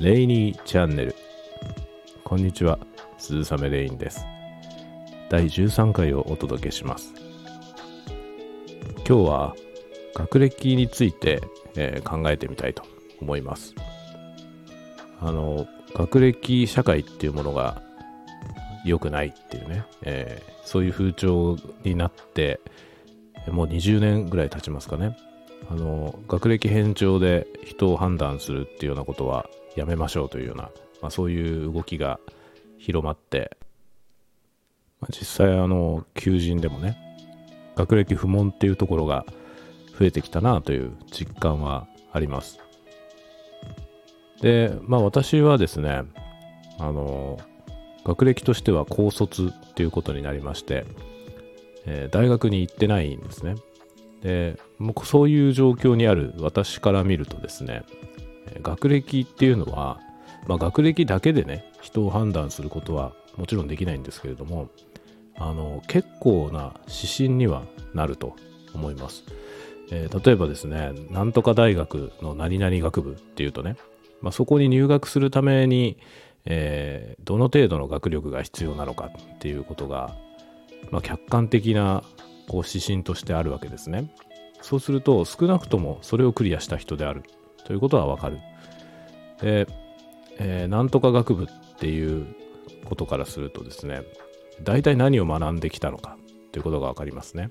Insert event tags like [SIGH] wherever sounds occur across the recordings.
レイニーチャンネル。こんにちは鈴雨レインです。第13回をお届けします。今日は学歴について、えー、考えてみたいと思います。あの学歴社会っていうものが良くないっていうね、えー、そういう風潮になってもう20年ぐらい経ちますかね。あの学歴偏重で人を判断するっていうようなことはやめましょうというような、まあ、そういう動きが広まって、まあ、実際あの求人でもね学歴不問っていうところが増えてきたなという実感はあります。でまあ私はですねあの学歴としては高卒っていうことになりまして、えー、大学に行ってないんですね。でもうそういう状況にある私から見るとですね学歴っていうのは、まあ、学歴だけでね人を判断することはもちろんできないんですけれどもあの結構な指針にはなると思います、えー、例えばですねなんとか大学の何々学部っていうとね、まあ、そこに入学するために、えー、どの程度の学力が必要なのかっていうことが、まあ、客観的なこう指針としてあるわけですね。そうすると少なくともそれをクリアした人である。ということはわかる。で、えー、なんとか学部っていうことからするとですね、大体何を学んできたのかということがわかりますね。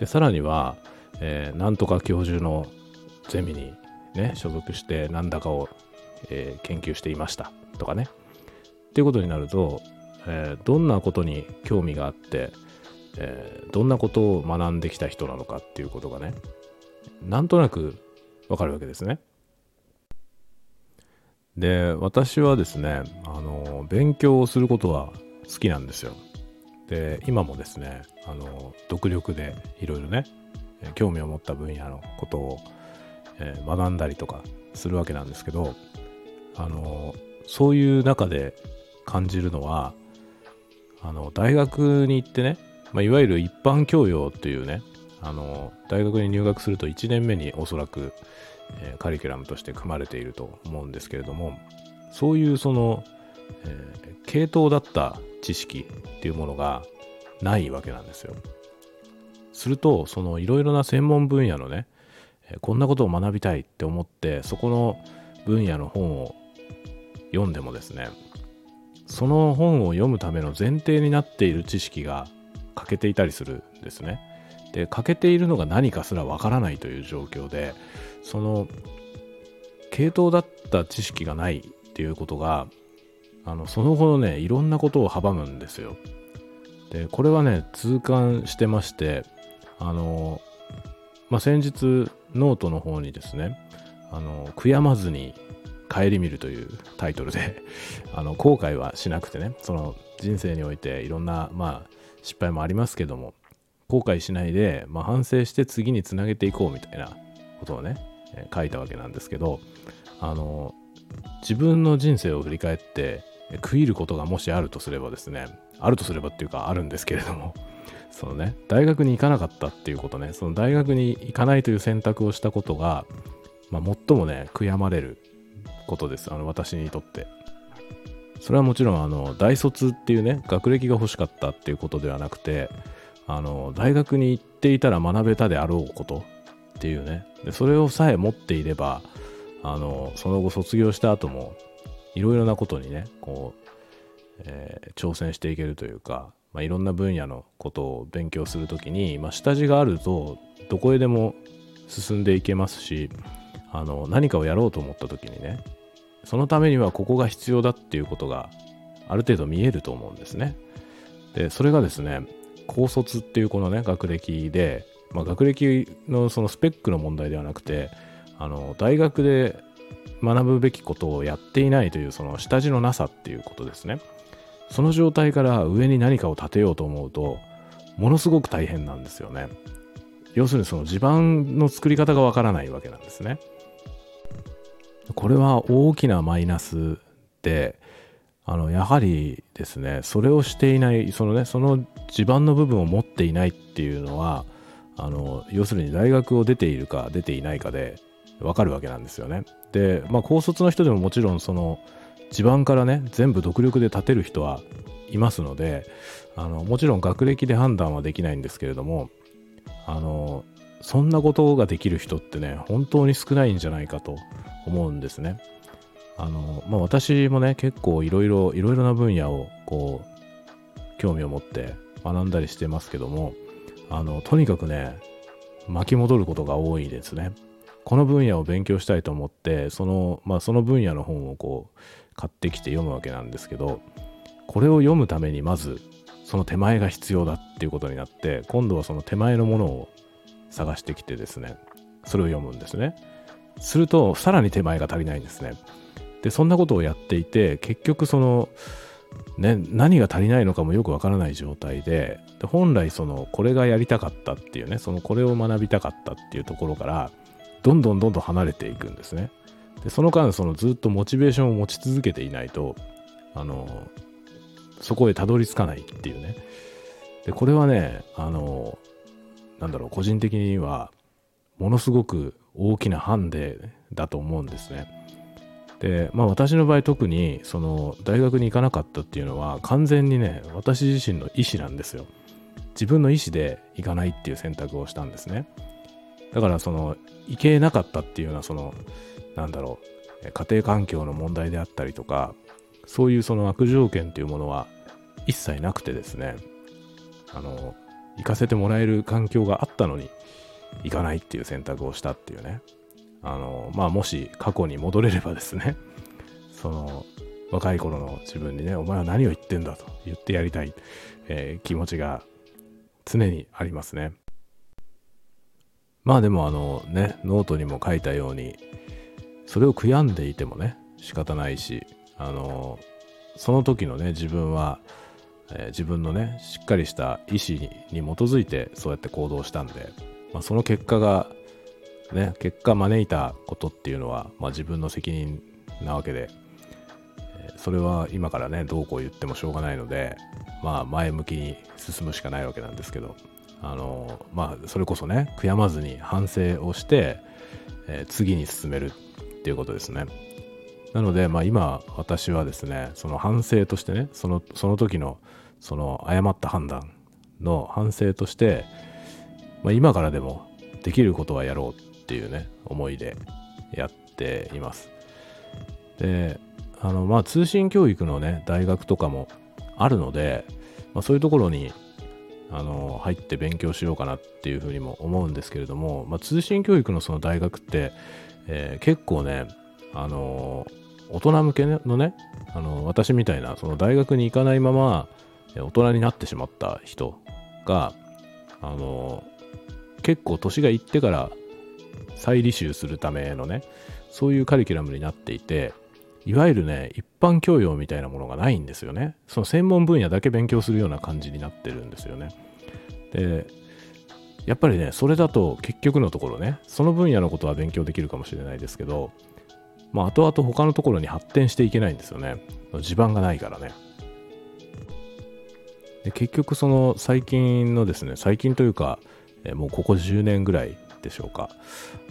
で、さらには、えー、なんとか教授のゼミにね、所属して何だかを、えー、研究していましたとかね。っていうことになると、えー、どんなことに興味があって、えー、どんなことを学んできた人なのかっていうことがね、なんとなくわかるわけですね。で、私はですね、あの、勉強をすることは好きなんですよ。で、今もですね、あの、独力でいろいろね、興味を持った分野のことを、えー、学んだりとかするわけなんですけど、あの、そういう中で感じるのは、あの、大学に行ってね、まあ、いわゆる一般教養っていうね、あの、大学に入学すると1年目におそらく、えー、カリキュラムとして組まれていると思うんですけれどもそういうその、えー、系統だった知識っていうものがないわけなんですよ。するとそのいろいろな専門分野のね、え、こんなことを学びたいって思ってそこの分野の本を読んでもですねその本を読むための前提になっている知識が欠けていたりするんですね。で欠けているのが何かすらわからないという状況でその系統だった知識がないっていうことがあのその後のねいろんなことを阻むんですよ。でこれはね痛感してましてあのまあ、先日ノートの方にですねあの悔やまずに顧みるというタイトルで [LAUGHS] あの後悔はしなくてねその人生においていろんなまあ失敗もありますけども後悔しないで、まあ、反省して次につなげていこうみたいなことをね書いたわけなんですけどあの自分の人生を振り返って食いることがもしあるとすればですねあるとすればっていうかあるんですけれども [LAUGHS] そのね大学に行かなかったっていうことねその大学に行かないという選択をしたことが、まあ、最もね悔やまれることですあの私にとって。それはもちろんあの大卒っていうね学歴が欲しかったっていうことではなくてあの大学に行っていたら学べたであろうことっていうねでそれをさえ持っていればあのその後卒業した後もいろいろなことにねこう、えー、挑戦していけるというか、まあ、いろんな分野のことを勉強するときに、まあ、下地があるとどこへでも進んでいけますしあの何かをやろうと思った時にねそのためにはここが必要だっていうことがある程度見えると思うんですね。でそれがですね高卒っていうこのね学歴でまあ、学歴のそのスペックの問題ではなくてあの大学で学ぶべきことをやっていないというその下地のなさっていうことですね。その状態から上に何かを立てようと思うとものすごく大変なんですよね。要するにその地盤の作り方がわからないわけなんですね。これは大きなマイナスであのやはりですねそれをしていないそのねその地盤の部分を持っていないっていうのはあの要するに大学を出ているか出ていないかでわかるわけなんですよね。で、まあ、高卒の人でももちろんその地盤からね全部独力で立てる人はいますのであのもちろん学歴で判断はできないんですけれどもあのそんなことができる人ってね本当に少ないんじゃないかと思うんですね。あのまあ、私もね結構いろいろいろいろな分野をこう興味を持って学んだりしてますけどもあのとにかくね巻き戻ることが多いですね。この分野を勉強したいと思ってその,、まあ、その分野の本をこう買ってきて読むわけなんですけどこれを読むためにまずその手前が必要だっていうことになって今度はその手前のものを探してきてですねそれを読むんですねするとさらに手前が足りないんですねでそんなことをやっていて結局そのね、何が足りないのかもよくわからない状態でで本来そのこれがやりたかったっていうねそのこれを学びたかったっていうところからどんどんどんどん離れていくんですね。でその間そのずっとモチベーションを持ち続けていないとあのそこへたどり着かないっていうね。でこれはねあのなんだろう個人的にはものすごく大きなハンデだと思うんですね。でまあ私の場合特にその大学に行かなかったっていうのは完全にね私自身の意思なんですよ。自分の意思で行かないっていう選択をしたんですね。だからその行けなかったっていうのはそのなんだろう、家庭環境の問題であったりとか、そういうその悪条件というものは一切なくてですね、あの、行かせてもらえる環境があったのに、行かないっていう選択をしたっていうね。あの、まあ、もし過去に戻れればですね、[LAUGHS] その、若い頃の自分にね、お前は何を言ってんだと言ってやりたい、えー、気持ちが常にありますね。まあでもあのね、ノートにも書いたように、それを悔やんでいてもね、仕方ないし、あの、その時のね、自分は、えー、自分のね、しっかりした意思に基づいてそうやって行動したんで、まあ、その結果が、ね、結果招いたことっていうのは、まあ、自分の責任なわけで、それは今からね、どうこう言ってもしょうがないので、まあ、前向きに進むしかないわけなんですけど、あの、まあ、それこそね、悔やまずに反省をして、えー、次に進めるっていうことですね。なので、まあ、今私はですねその反省としてねそのその時のその誤った判断の反省として、まあ、今からでもできることはやろうっていうね思いでやっています。であのまあ通信教育のね大学とかもあるので、まあ、そういうところにあの入って勉強しようかなっていうふうにも思うんですけれども、まあ、通信教育のその大学ってえー、結構ね、あの、大人向けのね、あの、私みたいな、その大学に行かないまま、大人になってしまった人が、あの結構年がいってから再履修するためのね、そういうカリキュラムになっていて、いわゆるね、一般教養みたいなものがないんですよね。その専門分野だけ勉強するような感じになってるんですよね。で、やっぱりね、それだと結局のところね、その分野のことは勉強できるかもしれないですけど、まあ、後々他のところに発展していけないんですよね。地盤がないからね。で結局その最近のですね、最近というか、えもうここ10年ぐらいでしょうか、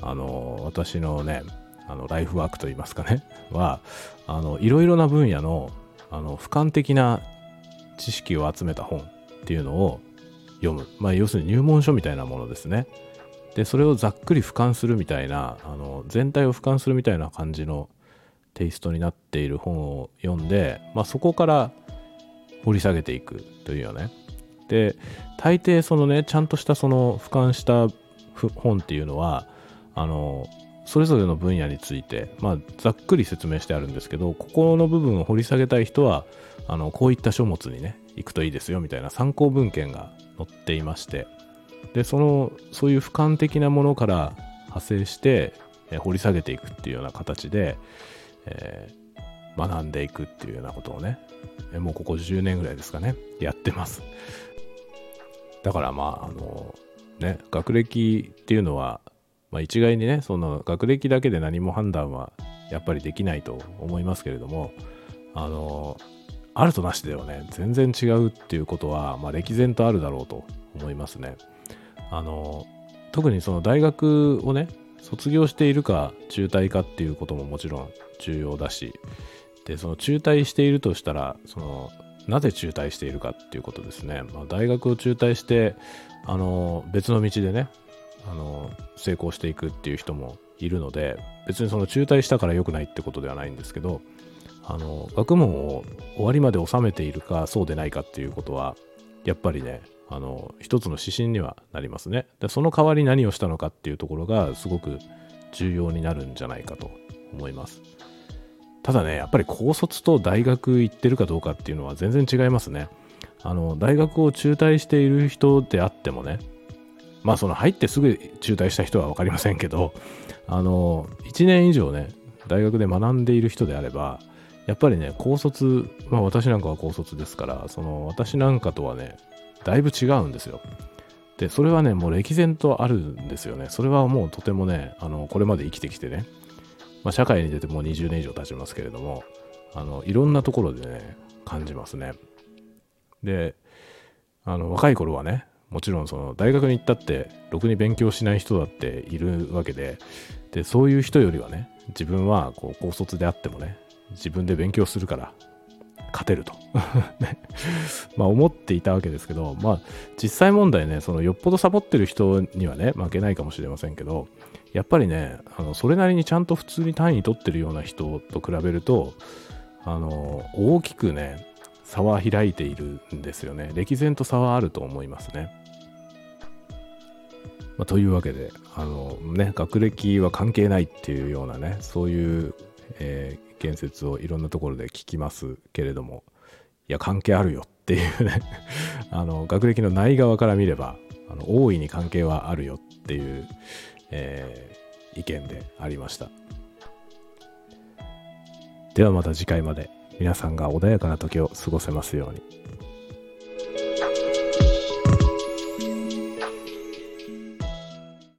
あの、私のね、あのライフワークといいますかね、は、あの、いろいろな分野の、あの、俯瞰的な知識を集めた本っていうのを読む。まあ、要するに入門書みたいなものですね。で、それをざっくり俯瞰するみたいな、あの、全体を俯瞰するみたいな感じのテイストになっている本を読んで、まあ、そこから掘り下げていくというよね。で、大抵そのね、ちゃんとしたその俯瞰した本っていうのは、あの、それぞれの分野について、まあ、ざっくり説明してあるんですけど、ここの部分を掘り下げたい人は、あの、こういった書物にね、行くといいですよみたいな参考文献が載っていましてでそのそういう俯瞰的なものから派生して、え掘り下げていくっていうような形で、えー、学んでいくっていうようなことをね、えもうここ10年ぐらいですかねやってます。だからまああのね学歴っていうのは、まあ、一概にねその学歴だけで何も判断はやっぱりできないと思いますけれどもあのあるとなしではね、全然違うっていうことは、まあ、歴然とあるだろうと思いますね。あの、特にその大学をね、卒業しているか中退かっていうことももちろん重要だしでその中退しているとしたらそのなぜ中退しているかっていうことですね、まあ、大学を中退してあの別の道でねあの成功していくっていう人もいるので別にその中退したから良くないってことではないんですけどあの学問を終わりまで収めているかそうでないかっていうことはやっぱりねあの一つの指針にはなりますね。でその代わり何をしたのかっていうところがすごく重要になるんじゃないかと思います。ただねやっぱり高卒と大学行ってるかどうかっていうのは全然違いますね。あの大学を中退している人であってもねまあその入ってすぐ中退した人は分かりませんけどあの1年以上ね大学で学んでいる人であればやっぱりね高卒まあ私なんかは高卒ですからその私なんかとはねだいぶ違うんですよ。でそれはねもう歴然とあるんですよね。それはもうとてもねあのこれまで生きてきてね、まあ、社会に出てもう20年以上経ちますけれどもあのいろんなところでね感じますね。であの若い頃はねもちろんその大学に行ったってろくに勉強しない人だっているわけででそういう人よりはね自分はこう高卒であってもね自分で勉強するから勝てると。[LAUGHS] ね。まあ思っていたわけですけどまあ実際問題ねそのよっぽどサボってる人にはね負けないかもしれませんけどやっぱりねあのそれなりにちゃんと普通に単位取ってるような人と比べるとあの大きくね差は開いているんですよね。歴然と差はあると思いますね。まあ、というわけで、あのね、学歴は関係ないっていうようなね、そういう、えー、言説をいろんなところで聞きますけれども、いや、関係あるよっていうね [LAUGHS] あの、学歴のない側から見れば、あの大いに関係はあるよっていう、えー、意見でありました。ではまた次回まで皆さんが穏やかな時を過ごせますように。